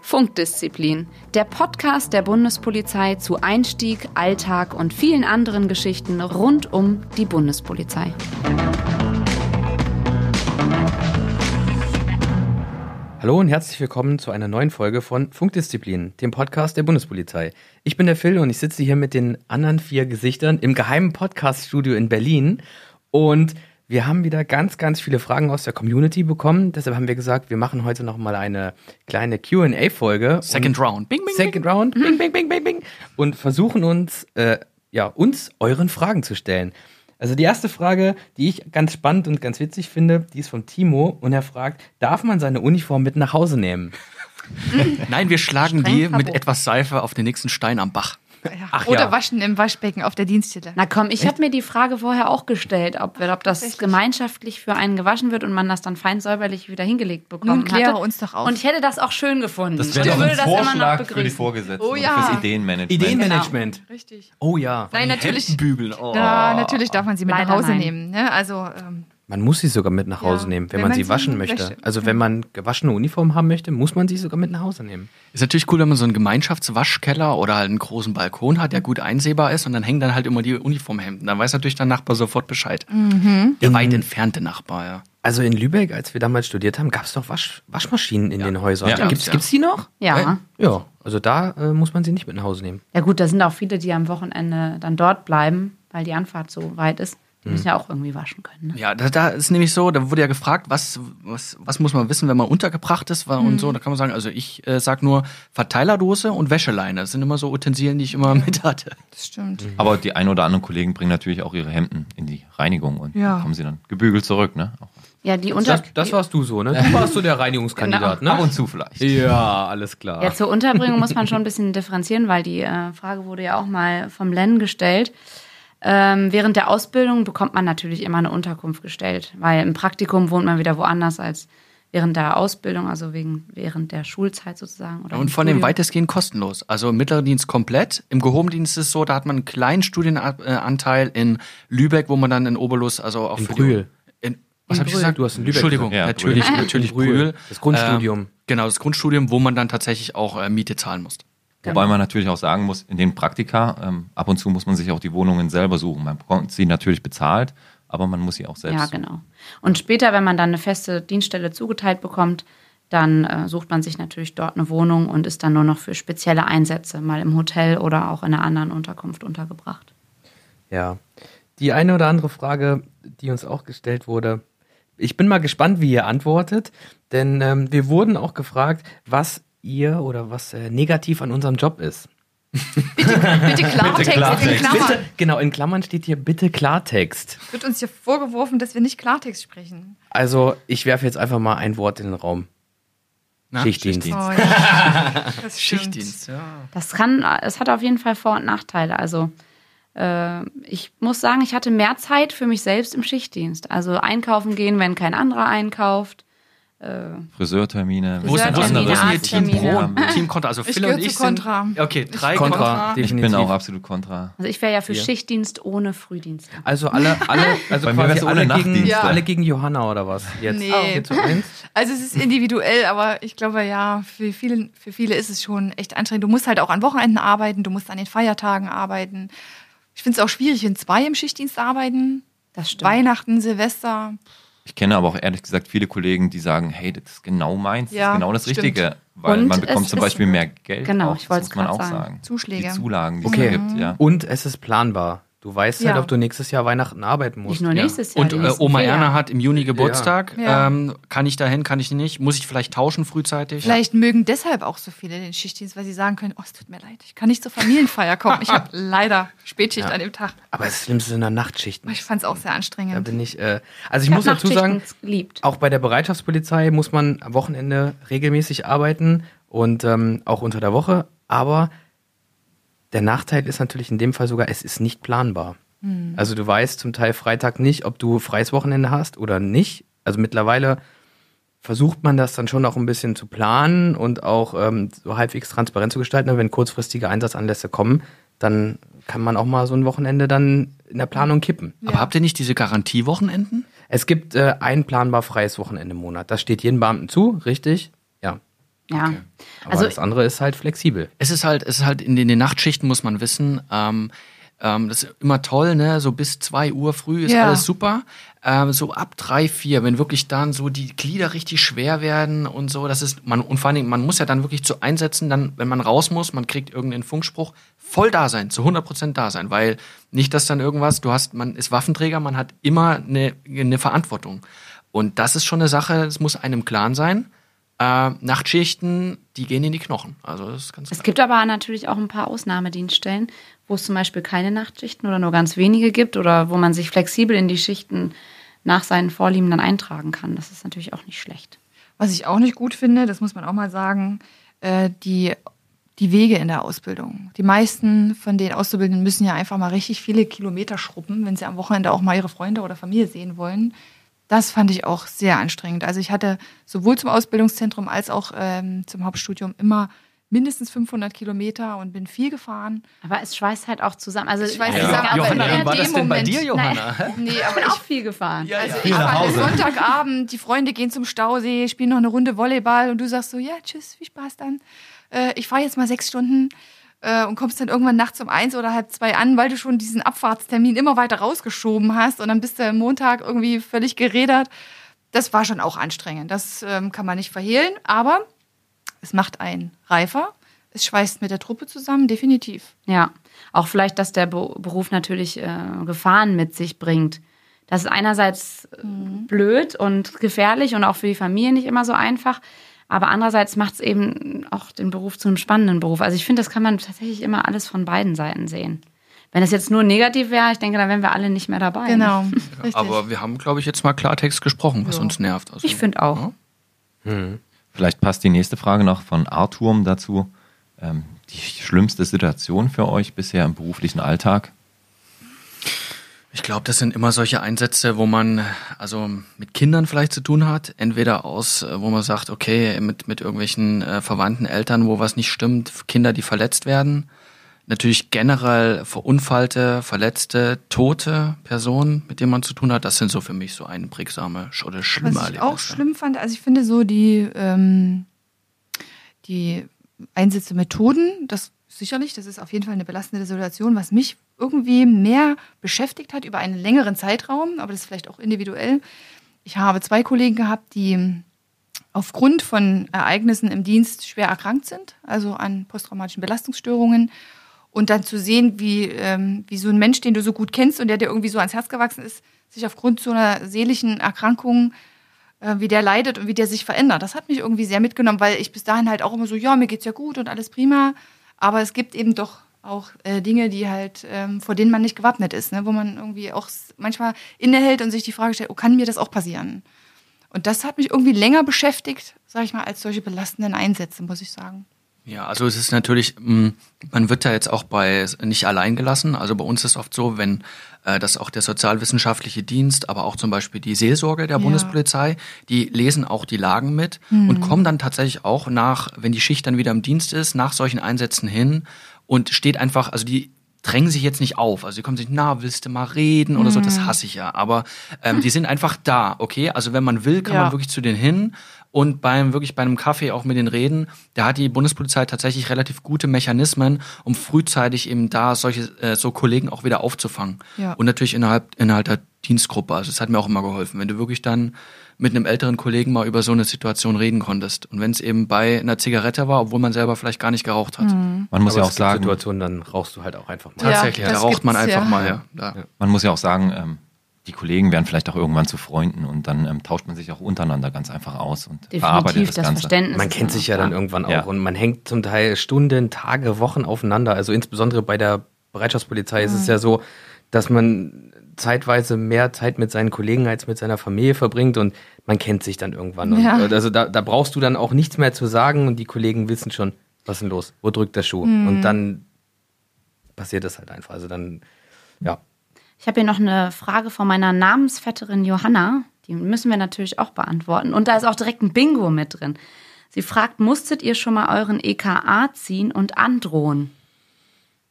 Funkdisziplin, der Podcast der Bundespolizei zu Einstieg, Alltag und vielen anderen Geschichten rund um die Bundespolizei. Hallo und herzlich willkommen zu einer neuen Folge von Funkdisziplin, dem Podcast der Bundespolizei. Ich bin der Phil und ich sitze hier mit den anderen vier Gesichtern im geheimen Podcaststudio in Berlin und wir haben wieder ganz, ganz viele Fragen aus der Community bekommen. Deshalb haben wir gesagt, wir machen heute noch mal eine kleine Q&A-Folge. Second Round. Bing, bing, Second bing. Round. Bing, bing, bing, bing, bing. Und versuchen uns, äh, ja, uns euren Fragen zu stellen. Also die erste Frage, die ich ganz spannend und ganz witzig finde, die ist von Timo und er fragt, darf man seine Uniform mit nach Hause nehmen? Nein, wir schlagen die mit etwas Seife auf den nächsten Stein am Bach. Ja. Ach, Oder ja. waschen im Waschbecken auf der Dienststelle. Na komm, ich habe mir die Frage vorher auch gestellt, ob, ob das gemeinschaftlich für einen gewaschen wird und man das dann fein säuberlich wieder hingelegt bekommt. Nun kläre hatte. uns doch auf. Und ich hätte das auch schön gefunden. Das wäre doch ein Vorschlag für die Vorgesetzten oh, ja. fürs Ideenmanagement. Ideenmanagement. Genau. Richtig. Oh ja. Nein, natürlich. Bügeln. Oh. Ja, natürlich darf man sie mit Leider nach Hause nein. nehmen. Ne? Also ähm, man muss sie sogar mit nach Hause ja, nehmen, wenn, wenn man, man, sie waschen möchte. Wäsche. Also wenn man gewaschene Uniform haben möchte, muss man sie sogar mit nach Hause nehmen. Ist natürlich cool, wenn man so einen Gemeinschaftswaschkeller oder halt einen großen Balkon hat, der gut einsehbar ist und dann hängen dann halt immer die Uniformhemden. Dann weiß natürlich der Nachbar sofort Bescheid. Mhm. Der weit entfernte Nachbar, ja. Also in Lübeck, als wir damals studiert haben, gab es doch Wasch Waschmaschinen in ja. den Häusern. Ja, Gibt es die noch? Ja. Ja, also da äh, muss man sie nicht mit nach Hause nehmen. Ja gut, da sind auch viele, die am Wochenende dann dort bleiben, weil die Anfahrt so weit ist. Die müssen ja auch irgendwie waschen können. Ne? Ja, da, da, ist nämlich so, da wurde ja gefragt, was, was, was muss man wissen, wenn man untergebracht ist mhm. und so. Da kann man sagen, also ich äh, sag nur Verteilerdose und Wäscheleine. Das sind immer so Utensilien, die ich immer mit hatte. Das stimmt. Mhm. Aber die ein oder anderen Kollegen bringen natürlich auch ihre Hemden in die Reinigung und ja. kommen sie dann gebügelt zurück, ne? Ja, die Unter das, das warst du so, ne? Du warst so der Reinigungskandidat, genau. ne? Ab und zu vielleicht. Ja, alles klar. Ja, zur Unterbringung muss man schon ein bisschen differenzieren, weil die äh, Frage wurde ja auch mal vom Len gestellt. Ähm, während der Ausbildung bekommt man natürlich immer eine Unterkunft gestellt, weil im Praktikum wohnt man wieder woanders als während der Ausbildung, also wegen, während der Schulzeit sozusagen. Oder und von dem weitestgehend kostenlos. Also im mittleren Dienst komplett. Im Gehobendienst ist es so, da hat man einen kleinen Studienanteil in Lübeck, wo man dann in Oberlust, also auch in für Brühl. Die, in, was habe ich gesagt? Du hast in Lübeck Entschuldigung, ja, natürlich, Brühl. natürlich Brühl. Das Grundstudium. Ähm, genau, das Grundstudium, wo man dann tatsächlich auch äh, Miete zahlen muss. Wobei man natürlich auch sagen muss, in den Praktika, ähm, ab und zu muss man sich auch die Wohnungen selber suchen. Man bekommt sie natürlich bezahlt, aber man muss sie auch selbst Ja, genau. Und später, wenn man dann eine feste Dienststelle zugeteilt bekommt, dann äh, sucht man sich natürlich dort eine Wohnung und ist dann nur noch für spezielle Einsätze mal im Hotel oder auch in einer anderen Unterkunft untergebracht. Ja. Die eine oder andere Frage, die uns auch gestellt wurde, ich bin mal gespannt, wie ihr antwortet, denn ähm, wir wurden auch gefragt, was ihr oder was äh, negativ an unserem Job ist. Bitte, bitte Klartext, bitte Klartext. in Klammern. Bitte, genau, in Klammern steht hier bitte Klartext. Wird uns hier vorgeworfen, dass wir nicht Klartext sprechen. Also, ich werfe jetzt einfach mal ein Wort in den Raum. Na, Schichtdienst. Schichtdienst. Oh, ja. das Schichtdienst, ja. Das kann, es hat auf jeden Fall Vor- und Nachteile. Also, äh, ich muss sagen, ich hatte mehr Zeit für mich selbst im Schichtdienst. Also einkaufen gehen, wenn kein anderer einkauft. Äh, Friseurtermine. Wo ist denn hier Team Pro? Team Contra. Also Phil ich und ich zu Contra. Sind, okay, drei Contra. Contra. Ich bin auch absolut Contra. Also ich wäre ja für Hier. Schichtdienst ohne Frühdienst. Also alle, alle, also Bei quasi alle gegen, ja. alle gegen Johanna oder was? Jetzt. Nee. Also es ist individuell, aber ich glaube ja, für viele, für viele ist es schon echt anstrengend. Du musst halt auch an Wochenenden arbeiten, du musst an den Feiertagen arbeiten. Ich finde es auch schwierig, wenn zwei im Schichtdienst arbeiten. Das stimmt. Weihnachten, Silvester. Ich kenne aber auch ehrlich gesagt viele Kollegen, die sagen, hey, das ist genau meins, ja, das ist genau das stimmt. Richtige. Weil und man bekommt zum Beispiel mehr Geld. Genau, auch, ich wollte es man auch sagen. sagen. Zuschläge. Die Zulagen, die okay. es gibt, ja. Und es ist planbar. Du weißt Ja. halt, ob du nächstes Jahr Weihnachten arbeiten musst. Nicht nur nächstes Jahr. Und äh, Oma vier Erna hat im Juni Geburtstag. Ja. Ähm, kann ich dahin, kann ich nicht? Muss ich vielleicht tauschen frühzeitig? Vielleicht mögen deshalb auch so viele den Schichtdienst, weil sie sagen können, oh, es tut mir leid, ich kann nicht zur Familienfeier kommen. Ich habe leider Spätschicht Ja. an dem Tag. Aber das Schlimmste sind dann Nachtschichten. Ich fand es auch sehr Da anstrengend. bin ich. Äh, also ich, Ich muss dazu sagen, geliebt. auch bei der Bereitschaftspolizei muss man am Wochenende regelmäßig arbeiten und ähm, auch unter der Woche. Aber der Nachteil ist natürlich in dem Fall sogar, es ist nicht planbar. Also du weißt zum Teil Freitag nicht, ob du freies Wochenende hast oder nicht. Also mittlerweile versucht man das dann schon auch ein bisschen zu planen und auch ähm, so halbwegs transparent zu gestalten. Aber wenn kurzfristige Einsatzanlässe kommen, dann kann man auch mal so ein Wochenende dann in der Planung kippen. Aber habt ihr nicht diese Garantiewochenenden? Es gibt äh, ein planbar freies Wochenende im Monat. Das steht jedem Beamten zu, richtig? Ja. Ja. Aber Also das andere ist halt flexibel. Es ist halt, es ist halt in den, in den Nachtschichten muss man wissen, ähm, ähm, das ist immer toll, ne? So bis zwei Uhr früh ist Ja. alles super. Ähm, so ab drei, vier, wenn wirklich dann so die Glieder richtig schwer werden und so, das ist, man, und vor allen Dingen, man muss ja dann wirklich zu einsetzen, dann, wenn man raus muss, man kriegt irgendeinen Funkspruch, voll da sein, zu 100 Prozent da sein, weil nicht, dass dann irgendwas, du hast, man ist Waffenträger, man hat immer eine, eine Verantwortung. Und das ist schon eine Sache, das muss einem klar sein. Äh, Nachtschichten, die gehen in die Knochen. Also das ist ganz Es klar. gibt aber natürlich auch ein paar Ausnahmedienststellen, wo es zum Beispiel keine Nachtschichten oder nur ganz wenige gibt oder wo man sich flexibel in die Schichten nach seinen Vorlieben dann eintragen kann. Das ist natürlich auch nicht schlecht. Was ich auch nicht gut finde, das muss man auch mal sagen, äh, die, die Wege in der Ausbildung. Die meisten von den Auszubildenden müssen ja einfach mal richtig viele Kilometer schruppen, wenn sie am Wochenende auch mal ihre Freunde oder Familie sehen wollen. Das fand ich auch sehr anstrengend. Also ich hatte sowohl zum Ausbildungszentrum als auch ähm, zum Hauptstudium immer mindestens 500 Kilometer und bin viel gefahren. Aber es schweißt halt auch zusammen. Also Es schweißt also zusammen, der war das denn bei Moment- dir, Johanna? Hä? Nee, Ich aber bin ich auch viel gefahren. Also Viel ich fahre. Sonntagabend, die Freunde gehen zum Stausee, spielen noch eine Runde Volleyball und du sagst so, ja, tschüss, viel Spaß dann. Äh, ich fahre jetzt mal sechs Stunden äh, und kommst dann irgendwann nachts um eins oder halb zwei an, weil du schon diesen Abfahrtstermin immer weiter rausgeschoben hast und dann bist du am Montag irgendwie völlig gerädert. Das war schon auch anstrengend. Das ähm, kann man nicht verhehlen, aber es macht einen reifer. Es schweißt mit der Truppe zusammen, definitiv. Ja, auch vielleicht, dass der Be Beruf natürlich äh, Gefahren mit sich bringt. Das ist einerseits äh, blöd und gefährlich und auch für die Familie nicht immer so einfach. Aber andererseits macht es eben auch den Beruf zu einem spannenden Beruf. Also ich finde, das kann man tatsächlich immer alles von beiden Seiten sehen. Wenn es jetzt nur negativ wäre, ich denke, dann wären wir alle nicht mehr dabei. Genau. Richtig. Aber wir haben, glaube ich, jetzt mal Klartext gesprochen, was uns nervt. Also, Ich finde auch. Vielleicht passt die nächste Frage noch von Artur dazu. Ähm, die schlimmste Situation für euch bisher im beruflichen Alltag? Ich glaube, das sind immer solche Einsätze, wo man also mit Kindern vielleicht zu tun hat. Entweder aus, äh, wo man sagt, okay, mit, mit irgendwelchen äh, Verwandten, Eltern, wo was nicht stimmt, Kinder, die verletzt werden. Natürlich generell verunfallte, verletzte, tote Personen, mit denen man zu tun hat. Das sind so für mich so einprägsame oder schlimme Was ich auch schlimm fand, also ich finde so die, ähm, die Einsätze Methoden, das sicherlich, das ist auf jeden Fall eine belastende Situation, was mich irgendwie mehr beschäftigt hat über einen längeren Zeitraum, aber das ist vielleicht auch individuell. Ich habe zwei Kollegen gehabt, die aufgrund von Ereignissen im Dienst schwer erkrankt sind, also an posttraumatischen Belastungsstörungen. Und dann zu sehen, wie, ähm, wie so ein Mensch, den du so gut kennst und der dir irgendwie so ans Herz gewachsen ist, sich aufgrund so einer seelischen Erkrankung, äh, wie der leidet und wie der sich verändert. Das hat mich irgendwie sehr mitgenommen, weil ich bis dahin halt auch immer so, ja, mir geht's ja gut und alles prima. Aber es gibt eben doch auch äh, Dinge, die halt, ähm, vor denen man nicht gewappnet ist, ne? wo man irgendwie auch manchmal innehält und sich die Frage stellt, oh, kann mir das auch passieren? Und das hat mich irgendwie länger beschäftigt, sag ich mal, als solche belastenden Einsätze, muss ich sagen. Ja, also es ist natürlich, mh, man wird da jetzt auch bei nicht allein gelassen. Also bei uns ist oft so, wenn äh, das auch der sozialwissenschaftliche Dienst, aber auch zum Beispiel die Seelsorge der Ja. Bundespolizei, die lesen auch die Lagen mit und kommen dann tatsächlich auch nach, wenn die Schicht dann wieder im Dienst ist, nach solchen Einsätzen hin und steht einfach, also die drängen sich jetzt nicht auf. Also die kommen sich, na, willst du mal reden oder so, das hasse ich ja. Aber ähm, die sind einfach da, okay? Also wenn man will, kann Ja. man wirklich zu denen hin und beim wirklich bei einem Kaffee auch mit denen reden. Da hat die Bundespolizei tatsächlich relativ gute Mechanismen, um frühzeitig eben da solche äh, so Kollegen auch wieder aufzufangen. Ja. Und natürlich innerhalb innerhalb der Dienstgruppe. Also das hat mir auch immer geholfen, wenn du wirklich dann mit einem älteren Kollegen mal über so eine Situation reden konntest. Und wenn es eben bei einer Zigarette war, obwohl man selber vielleicht gar nicht geraucht hat. Man muss Aber ja es auch sagen, Situationen, dann rauchst du halt auch einfach mal. Ja, Tatsächlich, da das raucht man einfach ja. mal her. Ja. man muss ja auch sagen, ähm, die Kollegen werden vielleicht auch irgendwann zu Freunden und dann ähm, tauscht man sich auch untereinander ganz einfach aus und verarbeitet Definitiv das das, Ganze. Verständnis. Man kennt sich ja dann da. irgendwann auch Ja. und man hängt zum Teil Stunden, Tage, Wochen aufeinander. Also insbesondere bei der Bereitschaftspolizei ist es ja so, dass man zeitweise mehr Zeit mit seinen Kollegen als mit seiner Familie verbringt und man kennt sich dann irgendwann. Ja. Und, also da, da brauchst du dann auch nichts mehr zu sagen und die Kollegen wissen schon, was ist denn los, wo drückt der Schuh? Und dann passiert das halt einfach. Also dann, ja. Ich habe hier noch eine Frage von meiner Namensvetterin Johanna. Die müssen wir natürlich auch beantworten. Und da ist auch direkt ein Bingo mit drin. Sie fragt, musstet ihr schon mal euren EKA ziehen und androhen?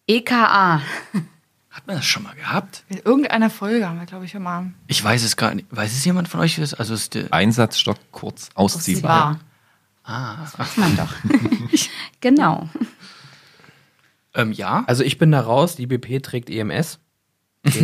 EKA. Hat man das schon mal gehabt? In irgendeiner Folge haben wir, glaube ich, schon mal. Ich weiß es gar nicht. Weiß es jemand von euch? Also ist der, Einsatzstock kurz ausziehbar. War. Das weiß man doch. genau. ähm, ja. Also ich bin da raus, die BP trägt E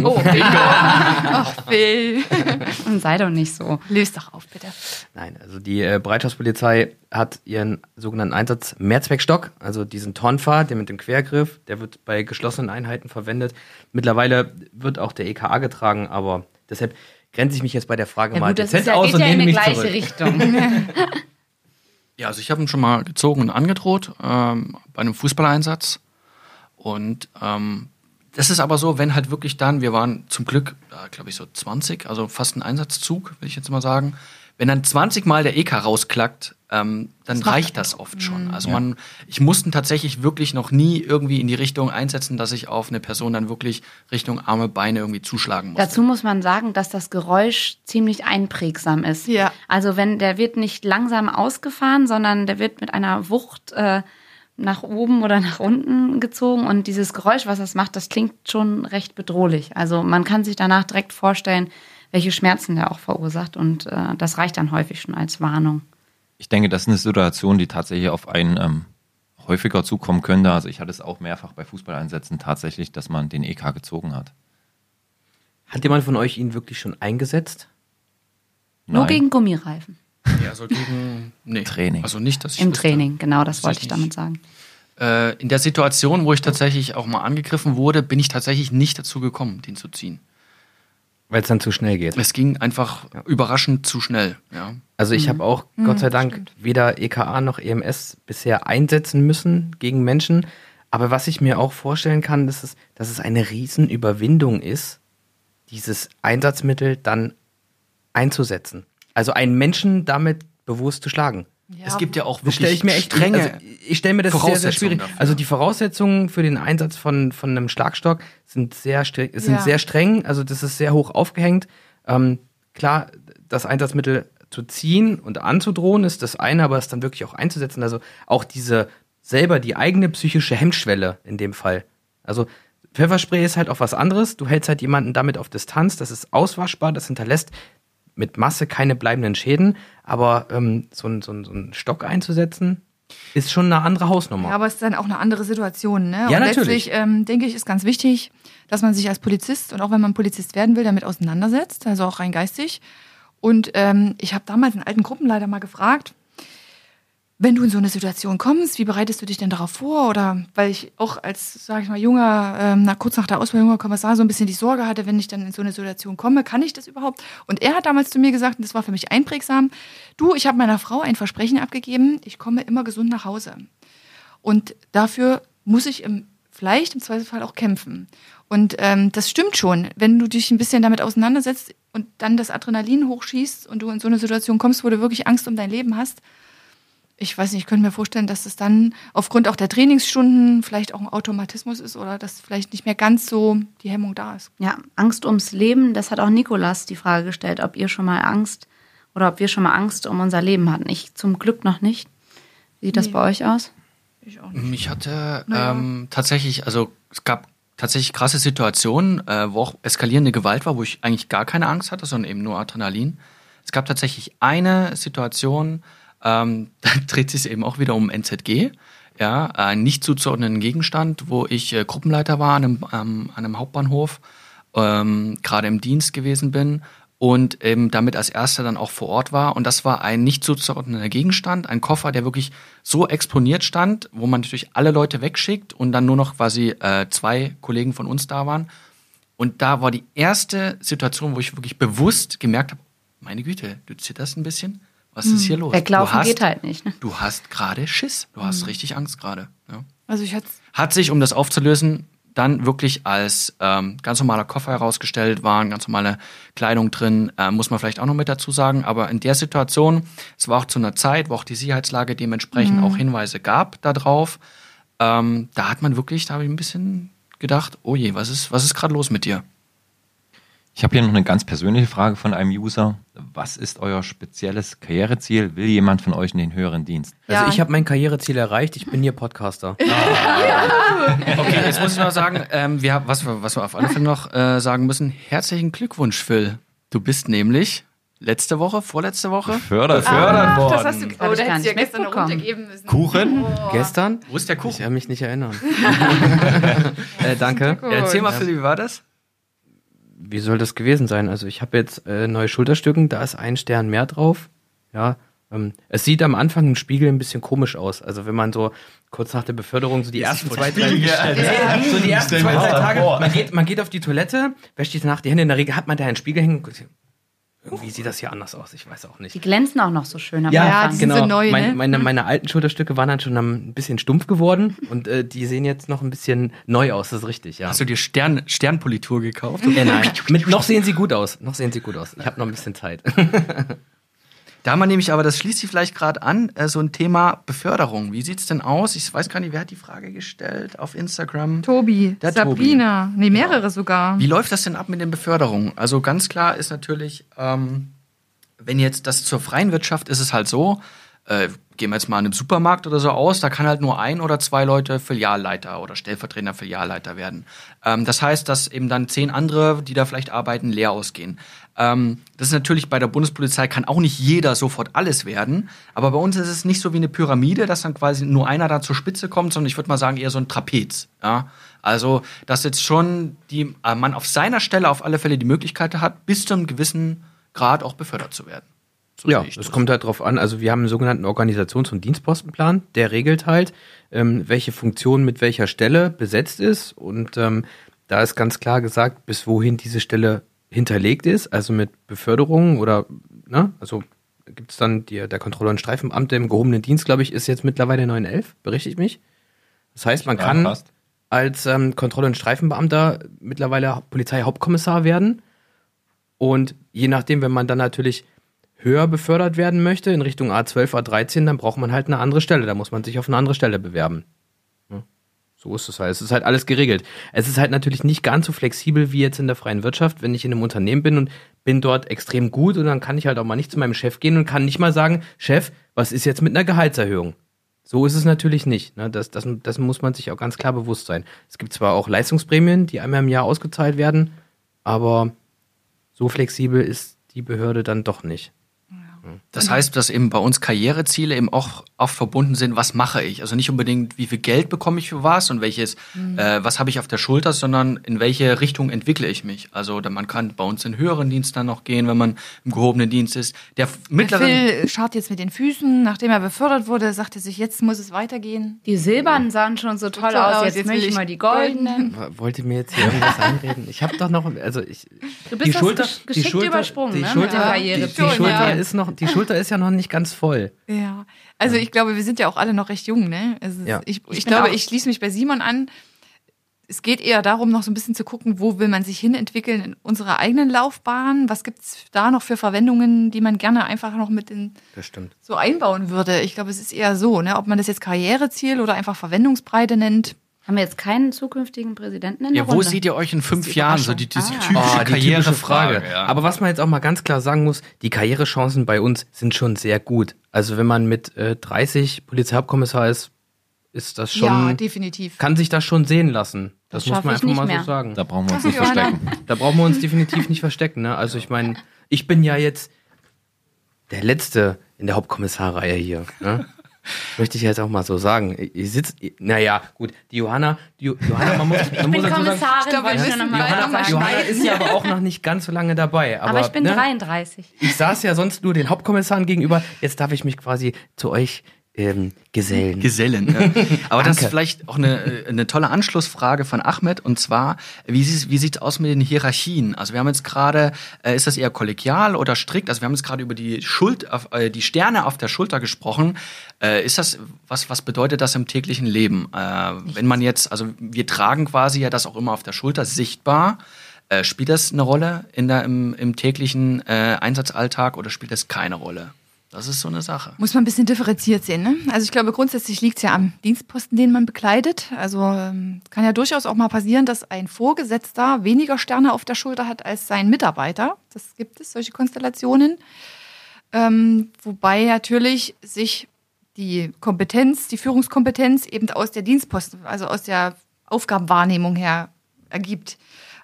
Oh, Ach, Phil. Und sei doch nicht so. Löst doch auf, bitte. Nein, also die äh, Bereitschaftspolizei hat ihren sogenannten Einsatz Mehrzweckstock, also diesen Tonfa, der mit dem Quergriff, der wird bei geschlossenen Einheiten verwendet. Mittlerweile wird auch der EKA getragen, aber deshalb grenze ich mich jetzt bei der Frage Ja mal gut, das dezent ist ja, aus geht und ja in lehne die gleiche zurück. Richtung. Ja, also ich habe ihn schon mal gezogen und angedroht ähm, bei einem Fußballeinsatz. Und ähm, das ist aber so, wenn halt wirklich dann, wir waren zum Glück, glaube ich, so 20, also fast ein Einsatzzug, will ich jetzt mal sagen. Wenn dann 20 Mal der EK rausklackt, ähm, dann reicht das oft schon. Also man, ich musste tatsächlich wirklich noch nie irgendwie in die Richtung einsetzen, dass ich auf eine Person dann wirklich Richtung Arme, Beine irgendwie zuschlagen musste. Dazu muss man sagen, dass das Geräusch ziemlich einprägsam ist. Ja. Also wenn der wird nicht langsam ausgefahren, sondern der wird mit einer Wucht äh, nach oben oder nach unten gezogen und dieses Geräusch, was das macht, das klingt schon recht bedrohlich. Also man kann sich danach direkt vorstellen, welche Schmerzen der auch verursacht und äh, das reicht dann häufig schon als Warnung. Ich denke, das ist eine Situation, die tatsächlich auf einen ähm, häufiger zukommen könnte. Also ich hatte es auch mehrfach bei Fußballeinsätzen tatsächlich, dass man den EK gezogen hat. Hat jemand von euch ihn wirklich schon eingesetzt? Nur Nein. gegen Gummireifen. Ja, also gegen nee. Training. Also nicht, dass ich Im wüsste. Training, genau, das Das wollte ich damit sagen. Äh, in der Situation, wo ich tatsächlich auch mal angegriffen wurde, bin ich tatsächlich nicht dazu gekommen, den zu ziehen. Weil es dann zu schnell geht. Es ging einfach überraschend zu schnell. Ja. Also ich habe auch, Gott sei Dank, weder EKA noch EMS bisher einsetzen müssen gegen Menschen. Aber was ich mir auch vorstellen kann, ist, es, dass es eine Riesenüberwindung ist, dieses Einsatzmittel dann einzusetzen. Also einen Menschen damit bewusst zu schlagen. Ja, es gibt ja auch Das wirklich stelle ich mir echt strenge. Also ich stelle mir das sehr, sehr schwierig. dafür. Also die Voraussetzungen für den Einsatz von, von einem Schlagstock sind sehr streng, sind Ja. sehr streng. Also das ist sehr hoch aufgehängt. Ähm, klar, das Einsatzmittel zu ziehen und anzudrohen ist das eine, aber es dann wirklich auch einzusetzen. Also auch diese selber die eigene psychische Hemmschwelle in dem Fall. Also Pfefferspray ist halt auch was anderes. Du hältst halt jemanden damit auf Distanz. Das ist auswaschbar. Das hinterlässt mit Masse keine bleibenden Schäden. Aber ähm, so, ein, so, ein, so einen Stock einzusetzen, ist schon eine andere Hausnummer. Ja, aber es ist dann auch eine andere Situation. Ne? Ja, und natürlich. letztlich ähm, denke ich, ist ganz wichtig, dass man sich als Polizist und auch wenn man Polizist werden will, damit auseinandersetzt, also auch rein geistig. Und ähm, ich habe damals einen alten Gruppenleiter mal gefragt, wenn du in so eine Situation kommst, wie bereitest du dich denn darauf vor? Oder weil ich auch als, sage ich mal, junger, ähm, kurz nach der Ausbildung junger Kommissar so ein bisschen die Sorge hatte, wenn ich dann in so eine Situation komme, kann ich das überhaupt? Und er hat damals zu mir gesagt, und das war für mich einprägsam, du, ich habe meiner Frau ein Versprechen abgegeben, ich komme immer gesund nach Hause. Und dafür muss ich im, vielleicht im Zweifelsfall auch kämpfen. Und ähm, das stimmt schon. Wenn du dich ein bisschen damit auseinandersetzt und dann das Adrenalin hochschießt und du in so eine Situation kommst, wo du wirklich Angst um dein Leben hast, ich weiß nicht, ich könnte mir vorstellen, dass es dann aufgrund auch der Trainingsstunden vielleicht auch ein Automatismus ist oder dass vielleicht nicht mehr ganz so die Hemmung da ist. Ja, Angst ums Leben, das hat auch Nikolas die Frage gestellt, ob ihr schon mal Angst oder ob wir schon mal Angst um unser Leben hatten. Ich zum Glück noch nicht. Wie sieht das Nee. bei euch aus? Ich auch nicht. Mich hatte Naja. ähm, tatsächlich, also es gab tatsächlich krasse Situationen, äh, wo auch eskalierende Gewalt war, wo ich eigentlich gar keine Angst hatte, sondern eben nur Adrenalin. Es gab tatsächlich eine Situation, ähm, da dreht sich eben auch wieder um NZG, ja, einen nicht zuzuordnenden Gegenstand, wo ich äh, Gruppenleiter war an einem, ähm, an einem Hauptbahnhof, ähm, gerade im Dienst gewesen bin und eben damit als erster dann auch vor Ort war. Und das war ein nicht zuzuordnender Gegenstand, ein Koffer, der wirklich so exponiert stand, wo man natürlich alle Leute wegschickt und dann nur noch quasi äh, zwei Kollegen von uns da waren. Und da war die erste Situation, wo ich wirklich bewusst gemerkt habe, meine Güte, du zitterst ein bisschen. Was ist hier los? Weglaufen hast, geht halt nicht. Ne? Du hast gerade Schiss. Du hast richtig Angst gerade. Ja. Also ich Hat sich, um das aufzulösen, dann wirklich als ähm, ganz normaler Koffer herausgestellt, waren ganz normale Kleidung drin, äh, muss man vielleicht auch noch mit dazu sagen. Aber in der Situation, es war auch zu einer Zeit, wo auch die Sicherheitslage dementsprechend auch Hinweise gab darauf, ähm, da hat man wirklich, da habe ich ein bisschen gedacht, oh je, was ist, was ist gerade los mit dir? Ich habe hier noch eine ganz persönliche Frage von einem User. was ist euer spezielles Karriereziel? Will jemand von euch in den höheren Dienst? Also Ja. ich habe mein Karriereziel erreicht, ich bin hier Podcaster. Okay, jetzt muss ich noch sagen, ähm, wir, was, wir, was wir auf alle Fälle noch äh, sagen müssen, herzlichen Glückwunsch, Phil. Du bist nämlich letzte Woche, vorletzte Woche, Fördert, Ah, worden. das hast du, oh, ich da hättest du ja gestern noch mitbekommen. runtergeben müssen. Kuchen? Oh. Gestern? Wo ist der Ich Kuchen? kann mich nicht erinnern. äh, danke. Ja, erzähl mal, Phil, wie war das? Wie soll das gewesen sein? Also ich habe jetzt äh, neue Schulterstücken, da ist ein Stern mehr drauf. Ja, ähm, es sieht am Anfang im Spiegel ein bisschen komisch aus. Also wenn man so kurz nach der Beförderung so die ersten zwei, drei, so die ersten zwei, drei Tage, man geht, man geht auf die Toilette, wäscht sich danach die Hände, in der Regel hat man da einen Spiegel hängen. Irgendwie sieht das hier anders aus, ich weiß auch nicht. Die glänzen auch noch so schön am Ja, Anfang. die sind so neu, meine, ne? meine, meine alten Schulterstücke waren dann schon ein bisschen stumpf geworden und äh, die sehen jetzt noch ein bisschen neu aus, das ist richtig, ja. Hast du dir Stern, Sternpolitur gekauft? Äh, nein, Mit, noch sehen sie gut aus, noch sehen sie gut aus. Ich habe noch ein bisschen Zeit. Da haben wir nämlich, aber das schließt sich vielleicht gerade an, äh, so ein Thema Beförderung. Wie sieht's denn aus? Ich weiß gar nicht, wer hat die Frage gestellt auf Instagram? Tobi, Der Sabrina, nee, mehrere sogar. Wie läuft das denn ab mit den Beförderungen? Also ganz klar ist natürlich, ähm, wenn jetzt das zur freien Wirtschaft ist es halt so, äh, gehen wir jetzt mal in einem Supermarkt oder so aus, da kann halt nur ein oder zwei Leute Filialleiter oder stellvertretender Filialleiter werden. Ähm, das heißt, dass eben dann zehn andere, die da vielleicht arbeiten, leer ausgehen. Ähm, das ist natürlich bei der Bundespolizei kann auch nicht jeder sofort alles werden, aber bei uns ist es nicht so wie eine Pyramide, dass dann quasi nur einer da zur Spitze kommt, sondern ich würde mal sagen eher so ein Trapez. Ja? Also, dass jetzt schon die, äh, man auf seiner Stelle auf alle Fälle die Möglichkeit hat, bis zu einem gewissen Grad auch befördert zu werden. So Ja, es das. kommt halt drauf an. Also wir haben einen sogenannten Organisations- und Dienstpostenplan. Der regelt halt, ähm, welche Funktion mit welcher Stelle besetzt ist. Und ähm, da ist ganz klar gesagt, bis wohin diese Stelle hinterlegt ist. Also mit Beförderung oder, ne, also gibt es dann die, der Kontrolle- und Streifenbeamte im gehobenen Dienst, glaube ich, ist jetzt mittlerweile 911, berichte ich mich. Das heißt, man Ja, kann passt. als ähm, Kontrolle- und Streifenbeamter mittlerweile Polizeihauptkommissar werden. Und je nachdem, wenn man dann natürlich höher befördert werden möchte, in Richtung A12, A13, dann braucht man halt eine andere Stelle. Da muss man sich auf eine andere Stelle bewerben. So ist es halt. Es ist halt alles geregelt. Es ist halt natürlich nicht ganz so flexibel wie jetzt in der freien Wirtschaft, wenn ich in einem Unternehmen bin und bin dort extrem gut und dann kann ich halt auch mal nicht zu meinem Chef gehen und kann nicht mal sagen, Chef, was ist jetzt mit einer Gehaltserhöhung? So ist es natürlich nicht. Ne? Das, das, das muss man sich auch ganz klar bewusst sein. Es gibt zwar auch Leistungsprämien, die einmal im Jahr ausgezahlt werden, aber so flexibel ist die Behörde dann doch nicht. Das heißt, dass eben bei uns Karriereziele eben auch oft verbunden sind, was mache ich? Also nicht unbedingt, wie viel Geld bekomme ich für was und welches, äh, was habe ich auf der Schulter, sondern in welche Richtung entwickle ich mich. Also man kann bei uns in höheren Dienst dann noch gehen, wenn man im gehobenen Dienst ist. Der mittlere Phil schaut jetzt mit den Füßen, nachdem er befördert wurde, sagte sich, jetzt muss es weitergehen. Die silbernen sahen schon so toll toll aus. aus, Jetzt, jetzt möchte will ich mal die goldenen. Wollt ihr mir jetzt hier irgendwas einreden? Ich habe doch noch, also ich, Du bist das gesch- geschickt übersprungen, die ne, Schulter, mit der die, Karriere. die, Schulter Ja. ist noch, die Schulter ist ja noch nicht ganz voll. Ja, also ich glaube, wir sind ja auch alle noch recht jung, ne? Also Ja. ich, ich, Ich glaube, ich schließe mich bei Simon an. Es geht eher darum, noch so ein bisschen zu gucken, wo will man sich hinentwickeln in unserer eigenen Laufbahn? Was gibt's da noch für Verwendungen, die man gerne einfach noch mit in Das stimmt. so einbauen würde? Ich glaube, es ist eher so, ne? Ob man das jetzt Karriereziel oder einfach Verwendungsbreite nennt. Haben wir jetzt keinen zukünftigen Präsidenten in ja, der wo Runde? seht ihr euch in fünf die Jahren? So die, diese Ah. typische Oh, die typische Karrierefrage. Frage. Ja. Aber was man jetzt auch mal ganz klar sagen muss, die Karrierechancen bei uns sind schon sehr gut. Also wenn man mit äh, 30 Polizeihauptkommissar ist, ist das schon, ja, definitiv. kann sich das schon sehen lassen. Das, Das muss schaff man ich einfach nicht mal mehr. so sagen. Da brauchen wir uns nicht Johanna. verstecken. Da brauchen wir uns definitiv nicht verstecken. Ne? Also ich meine, ich bin ja jetzt der Letzte in der Hauptkommissarreihe hier. Ne? Möchte ich jetzt auch mal so sagen. Ich, sitze, naja, gut, die Johanna, die Jo- Johanna, man muss, man Ich muss bin dazu sagen, Kommissarin, Ich glaube, wir wollte ich müssen mal Johanna schneiden. ist ja aber auch noch nicht ganz so lange dabei. Aber, Aber ich bin ne, 33. Ich saß ja sonst nur den Hauptkommissaren gegenüber. Jetzt darf ich mich quasi zu euch ähm, gesellen. Gesellen. Ja. Aber das ist vielleicht auch eine, äh, eine tolle Anschlussfrage von Ahmed und zwar, wie, sieht- wie sieht es aus mit den Hierarchien? Also wir haben jetzt gerade, äh, ist das eher kollegial oder strikt? Also wir haben jetzt gerade über die Schuld, auf, äh, die Sterne auf der Schulter gesprochen. Äh, ist das, was, was bedeutet das im täglichen Leben? Äh, wenn man jetzt, also wir tragen quasi ja das auch immer auf der Schulter sichtbar. Äh, spielt das eine Rolle in der, im, im täglichen Einsatzalltag oder spielt das keine Rolle? Das ist so eine Sache. Muss man ein bisschen differenziert sehen. Ne? Also ich glaube, grundsätzlich liegt es ja am Dienstposten, den man bekleidet. Also ähm, kann ja durchaus auch mal passieren, dass ein Vorgesetzter weniger Sterne auf der Schulter hat als sein Mitarbeiter. Das gibt es, solche Konstellationen. Ähm, wobei natürlich sich die Kompetenz, die Führungskompetenz eben aus der Dienstposten, also aus der Aufgabenwahrnehmung her ergibt.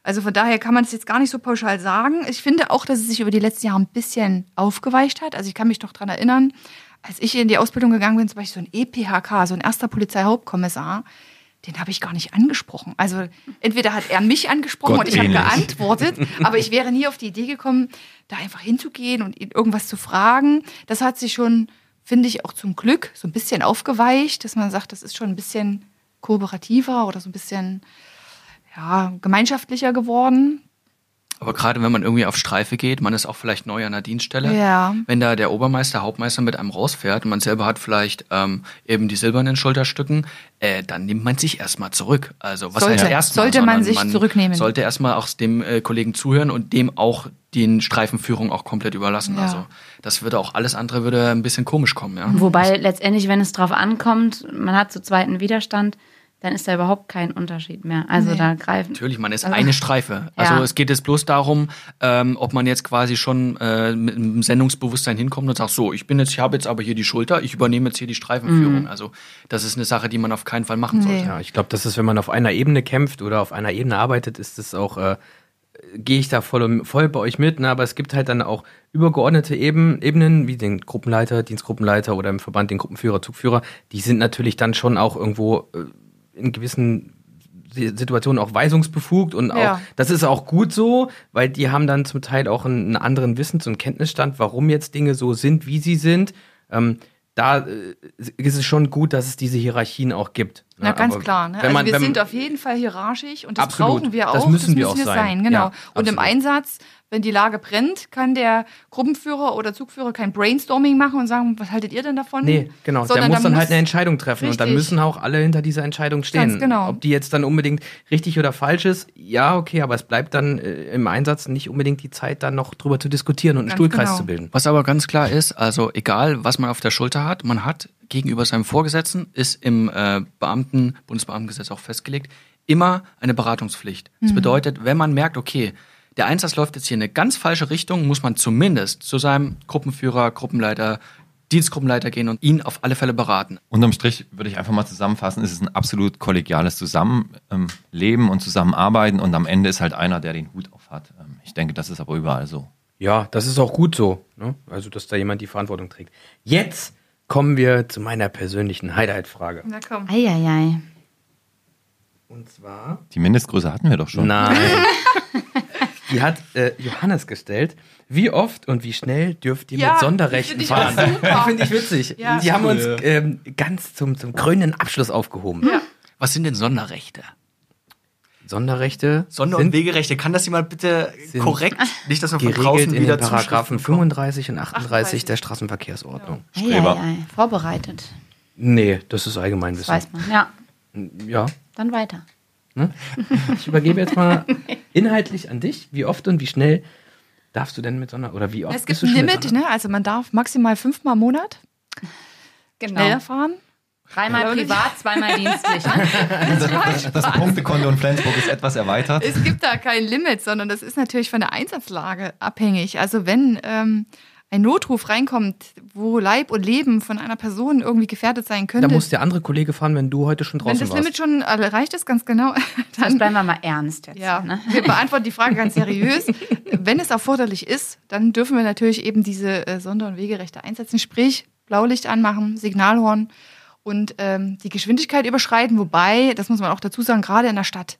Also von daher kann man es jetzt gar nicht so pauschal sagen. Ich finde auch, dass es sich über die letzten Jahre ein bisschen aufgeweicht hat. Also ich kann mich noch daran erinnern, als ich in die Ausbildung gegangen bin, zum Beispiel so ein EPHK, so ein erster Polizeihauptkommissar, den habe ich gar nicht angesprochen. Also entweder hat er mich angesprochen Gott und ich habe geantwortet, aber ich wäre nie auf die Idee gekommen, da einfach hinzugehen und ihn irgendwas zu fragen. Das hat sich schon, finde ich, auch zum Glück so ein bisschen aufgeweicht, dass man sagt, das ist schon ein bisschen kooperativer oder so ein bisschen ja, gemeinschaftlicher geworden. Aber gerade wenn man irgendwie auf Streife geht, man ist auch vielleicht neu an der Dienststelle. Ja. Wenn da der Obermeister, Hauptmeister mit einem rausfährt und man selber hat vielleicht ähm, eben die silbernen Schulterstücken, äh, dann nimmt man sich erstmal zurück. Also was Sollte. heißt erstmal? Sollte man sich zurücknehmen. Sollte erstmal auch dem äh, Kollegen zuhören und dem auch den Streifenführung auch komplett überlassen. Ja. Also das würde auch alles andere würde ein bisschen komisch kommen, ja. Wobei letztendlich, wenn es drauf ankommt, man hat zu zweiten Widerstand, dann ist da überhaupt kein Unterschied mehr. Also Nee. da greifen. Natürlich, man ist Also- eine Streife. Also Ja. es geht jetzt bloß darum, ähm, ob man jetzt quasi schon äh, mit einem Sendungsbewusstsein hinkommt und sagt, so, ich bin jetzt, ich habe jetzt aber hier die Schulter, ich übernehme jetzt hier die Streifenführung. Also das ist eine Sache, die man auf keinen Fall machen Nee. sollte. Ja, ich glaube, das ist, wenn man auf einer Ebene kämpft oder auf einer Ebene arbeitet, ist das auch, äh, gehe ich da voll, voll bei euch mit, ne? aber es gibt halt dann auch übergeordnete Eben, Ebenen, wie den Gruppenleiter, Dienstgruppenleiter oder im Verband den Gruppenführer, Zugführer, die sind natürlich dann schon auch irgendwo äh, in gewissen Si- Situationen auch weisungsbefugt und auch, Ja. das ist auch gut so, weil die haben dann zum Teil auch einen, einen anderen Wissens- und Kenntnisstand, warum jetzt Dinge so sind, wie sie sind. Ähm, da äh, ist es schon gut, dass es diese Hierarchien auch gibt. Na, Ja, ganz aber klar. Ne? Also man- wir sind auf jeden Fall hierarchisch und das Absolut. brauchen wir auch. Das müssen wir auch sein. Genau. Ja, und im. Einsatz, wenn die Lage brennt, kann der Gruppenführer oder Zugführer kein Brainstorming machen und sagen, was haltet ihr denn davon? Nee, genau. Der Sondern muss da dann halt eine Entscheidung treffen und dann Richtig. müssen auch alle hinter dieser Entscheidung stehen. Ganz genau. Ob die jetzt dann unbedingt richtig oder falsch ist, ja, okay, aber es bleibt dann äh, im Einsatz nicht unbedingt die Zeit, dann noch drüber zu diskutieren und einen Ganz Stuhlkreis genau. zu bilden. Was aber ganz klar ist, also egal, was man auf der Schulter hat, man hat gegenüber seinem Vorgesetzten, ist im äh, Beamten, Bundesbeamtengesetz auch festgelegt, immer eine Beratungspflicht. Das bedeutet, wenn man merkt, okay, der Einsatz läuft jetzt hier in eine ganz falsche Richtung, muss man zumindest zu seinem Gruppenführer, Gruppenleiter, Dienstgruppenleiter gehen und ihn auf alle Fälle beraten. Unterm Strich würde ich einfach mal zusammenfassen, es ist ein absolut kollegiales Zusammenleben und Zusammenarbeiten und am Ende ist halt einer, der den Hut auf hat. Ähm, Ich denke, das ist aber überall so. Ja, das ist auch gut so. Ne? Also, dass da jemand die Verantwortung trägt. Jetzt kommen wir zu meiner persönlichen Highlight-Frage. Na komm. Eieiei. Und zwar. Die Mindestgröße hatten wir doch schon. Nein. Die hat äh, Johannes gestellt. Wie oft und wie schnell dürft ihr Ja, mit Sonderrechten fahren? Finde ich witzig. Ja. Die haben uns ähm, ganz zum, zum krönenden Abschluss aufgehoben. Ja. Was sind denn Sonderrechte? Sonderrechte Sonder- und sind Wegerechte, kann das jemand bitte sind korrekt, nicht, dass wir von draußen in wieder den Paragraphen Zuschriften bekommen? 35 und 38 der Straßenverkehrsordnung. Streber. Eieiei. Vorbereitet. Nee, das ist Das Allgemeinwissen. weiß man. Ja, Ja. dann weiter. Ich übergebe jetzt mal inhaltlich an dich. Wie oft und wie schnell darfst du denn mit Sonder... Oder wie oft Es gibt bist du ein Limit, ne? also man darf maximal fünfmal im Monat Genau. schneller fahren. Dreimal privat, zweimal dienstlich. Das, das Punktekonto in Flensburg ist etwas erweitert. Es gibt da kein Limit, sondern das ist natürlich von der Einsatzlage abhängig. Also wenn ähm, ein Notruf reinkommt, wo Leib und Leben von einer Person irgendwie gefährdet sein Da könnte, muss der andere Kollege fahren, wenn du heute schon wenn draußen das warst. Limit schon erreicht ist, ganz genau, dann bleiben wir mal ernst jetzt. ja, Ne? wir beantworten die Frage ganz seriös. Wenn es erforderlich ist, dann dürfen wir natürlich eben diese äh, Sonder- und Wegerechte einsetzen, sprich Blaulicht anmachen, Signalhorn und ähm, die Geschwindigkeit überschreiten. Wobei, das muss man auch dazu sagen, gerade in der Stadt,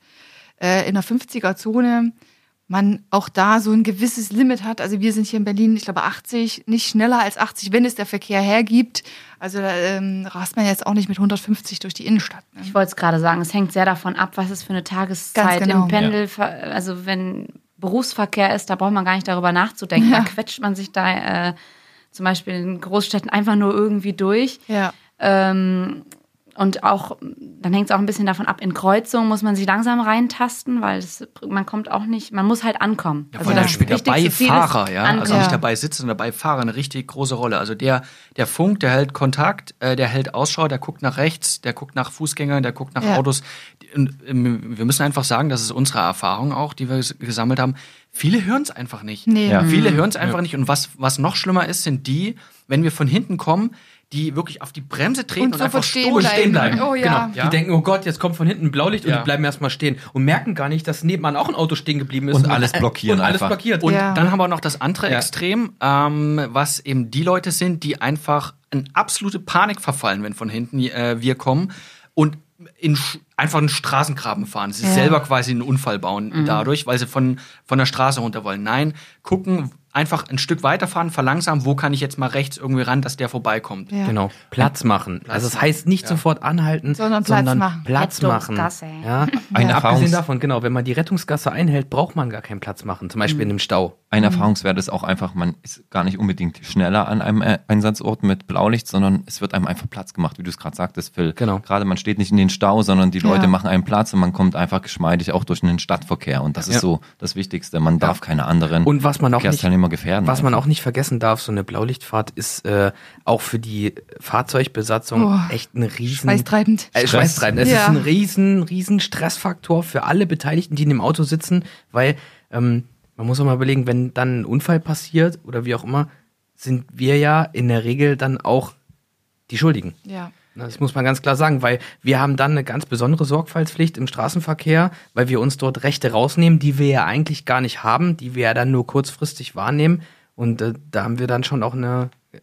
äh, in der 50er-Zone, man auch da so ein gewisses Limit hat. Also wir sind hier in Berlin, ich glaube 80, nicht schneller als 80, wenn es der Verkehr hergibt. Also da ähm, rast man jetzt auch nicht mit 150 durch die Innenstadt. Ne? Ich wollte es gerade sagen, es hängt sehr davon ab, was es für eine Tageszeit genau. im Pendel, also wenn Berufsverkehr ist, da braucht man gar nicht darüber nachzudenken. Ja. Da quetscht man sich da äh, zum Beispiel in Großstädten einfach nur irgendwie durch. Ja. Ähm, Und auch, dann hängt es auch ein bisschen davon ab, in Kreuzungen muss man sich langsam reintasten, weil es, man kommt auch nicht, man muss halt ankommen. Ja, vor allem das spielt der Beifahrer, ja, also ankommen. nicht der Beisitzer, sondern der Beifahrer eine richtig große Rolle. Also der, der Funk, der hält Kontakt, äh, der hält Ausschau, der guckt nach rechts, der guckt nach Fußgängern, der guckt nach Ja. Autos. Und, ähm, wir müssen einfach sagen, das ist unsere Erfahrung auch, die wir ges- gesammelt haben. Viele hören es einfach nicht. Nee. Ja. Viele hören es einfach nicht. Und was, was noch schlimmer ist, sind die, wenn wir von hinten kommen, die wirklich auf die Bremse treten und, Und einfach sofort stehen bleiben. stehen bleiben. Oh ja. Genau. Die denken, oh Gott, jetzt kommt von hinten ein Blaulicht und Ja. die bleiben erstmal stehen und merken gar nicht, dass nebenan auch ein Auto stehen geblieben ist. Und alles blockieren Und alles einfach. blockiert. Und Ja. dann haben wir noch das andere Ja. Extrem, ähm, was eben die Leute sind, die einfach in absolute Panik verfallen, wenn von hinten äh, wir kommen und in einfach einen Straßengraben fahren. Sie Ja. selber quasi einen Unfall bauen dadurch, weil sie von, von der Straße runter wollen. Nein, gucken, einfach ein Stück weiterfahren, verlangsamen, wo kann ich jetzt mal rechts irgendwie ran, dass der vorbeikommt. Ja. Genau, Platz machen. also es heißt nicht sofort anhalten, Sondern Platz machen. Platz machen. Ja. Ein Abgesehen Erfahrungs- davon, genau, wenn man die Rettungsgasse einhält, braucht man gar keinen Platz machen. Zum Beispiel in einem Stau. Ein Erfahrungswert ist auch einfach, man ist gar nicht unbedingt schneller an einem äh, Einsatzort mit Blaulicht, sondern es wird einem einfach Platz gemacht, wie du es gerade sagtest, Phil. Genau. Gerade man steht nicht in den Stau, sondern die Leute Ja. machen einen Platz und man kommt einfach geschmeidig auch durch den Stadtverkehr. Und das Ja. ist so das Wichtigste. Man darf keine anderen Und was man auch nicht, Verkehrsteilnehmer gefährden. was man auch nicht vergessen darf, so eine Blaulichtfahrt ist äh, auch für die Fahrzeugbesatzung Oh, echt ein riesen Schweißtreibend. Äh, schweißtreibend. Es Ja. ist ein riesen, riesen Stressfaktor für alle Beteiligten, die in dem Auto sitzen, weil ähm, man muss auch mal überlegen, wenn dann ein Unfall passiert oder wie auch immer, sind wir ja in der Regel dann auch die Schuldigen. Ja. Das muss man ganz klar sagen, weil wir haben dann eine ganz besondere Sorgfaltspflicht im Straßenverkehr, weil wir uns dort Rechte rausnehmen, die wir ja eigentlich gar nicht haben, die wir ja dann nur kurzfristig wahrnehmen. Und äh, da haben wir dann schon auch eine äh,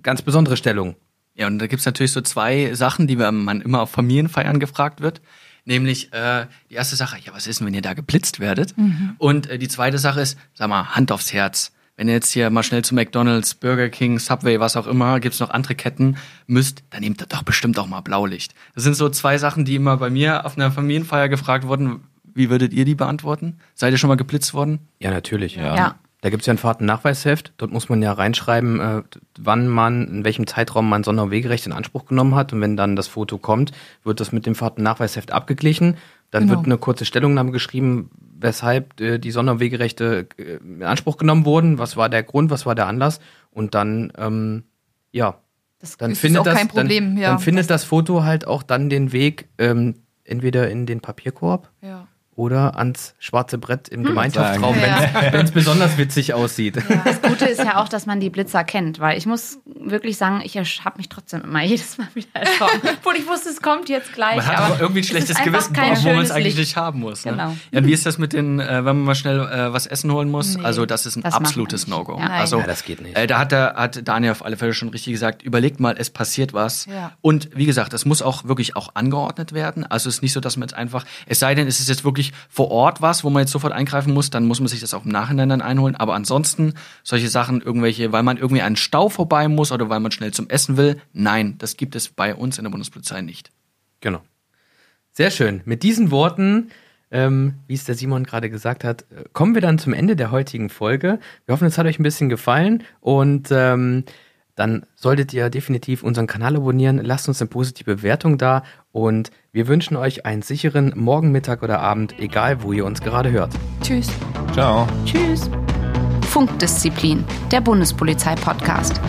ganz besondere Stellung. Ja, und da gibt's natürlich so zwei Sachen, die man immer auf Familienfeiern gefragt wird. Nämlich äh, die erste Sache, ja, was ist denn, wenn ihr da geblitzt werdet? Und äh, die zweite Sache ist, sag mal, Hand aufs Herz. Wenn ihr jetzt hier mal schnell zu McDonalds, Burger King, Subway, was auch immer, gibt's noch andere Ketten, müsst, dann nehmt ihr doch bestimmt auch mal Blaulicht. Das sind so zwei Sachen, die immer bei mir auf einer Familienfeier gefragt wurden. Wie würdet ihr die beantworten? Seid ihr schon mal geblitzt worden? Ja, natürlich. Ja. Ja. Da gibt's ja ein Fahrtennachweisheft. Dort muss man ja reinschreiben, äh, wann man, in welchem Zeitraum man Sonder- und Wegerecht in Anspruch genommen hat. Und wenn dann das Foto kommt, wird das mit dem Fahrtennachweisheft abgeglichen. Dann Genau. wird eine kurze Stellungnahme geschrieben, weshalb äh, die Sonder- und Wegerechte äh, in Anspruch genommen wurden. Was war der Grund, was war der Anlass? Und dann, ähm, ja, Das dann ist findet auch das, kein Problem. dann, ja. dann findet das Foto halt auch dann den Weg ähm, entweder in den Papierkorb ja. Oder ans schwarze Brett im Gemeinschaftsraum, Hm. Ja. wenn es besonders witzig aussieht. Das Gute ist ja auch, dass man die Blitzer kennt, weil ich muss wirklich sagen, ich habe mich trotzdem immer jedes Mal wieder erschrocken. Obwohl ich wusste, es kommt jetzt gleich. Man hat aber irgendwie ein es schlechtes Gewissen, wo man es eigentlich nicht haben muss. Ne? Genau. Ja, wie ist das mit den, äh, wenn man mal schnell äh, was essen holen muss? Nee. also das ist ein Das absolutes. No-Go. Ja. Also Ja, das geht nicht. Äh, da hat, der, hat Daniel auf alle Fälle schon richtig gesagt, überlegt mal, es passiert was. Ja. Und wie gesagt, das muss auch wirklich auch angeordnet werden. Also es ist nicht so, dass man jetzt einfach, es sei denn, es ist jetzt wirklich vor Ort was, wo man jetzt sofort eingreifen muss, dann muss man sich das auch im Nachhinein dann einholen. Aber ansonsten solche Sachen, irgendwelche, weil man irgendwie einen Stau vorbei muss oder weil man schnell zum Essen will, nein, das gibt es bei uns in der Bundespolizei nicht. Genau. Sehr schön. Mit diesen Worten, ähm, wie es der Simon gerade gesagt hat, äh, kommen wir dann zum Ende der heutigen Folge. Wir hoffen, es hat euch ein bisschen gefallen und ähm, dann solltet ihr definitiv unseren Kanal abonnieren. Lasst uns eine positive Bewertung da und wir wünschen euch einen sicheren Morgen, Mittag oder Abend, egal wo ihr uns gerade hört. Tschüss. Ciao. Tschüss. Funkdisziplin, der Bundespolizei-Podcast.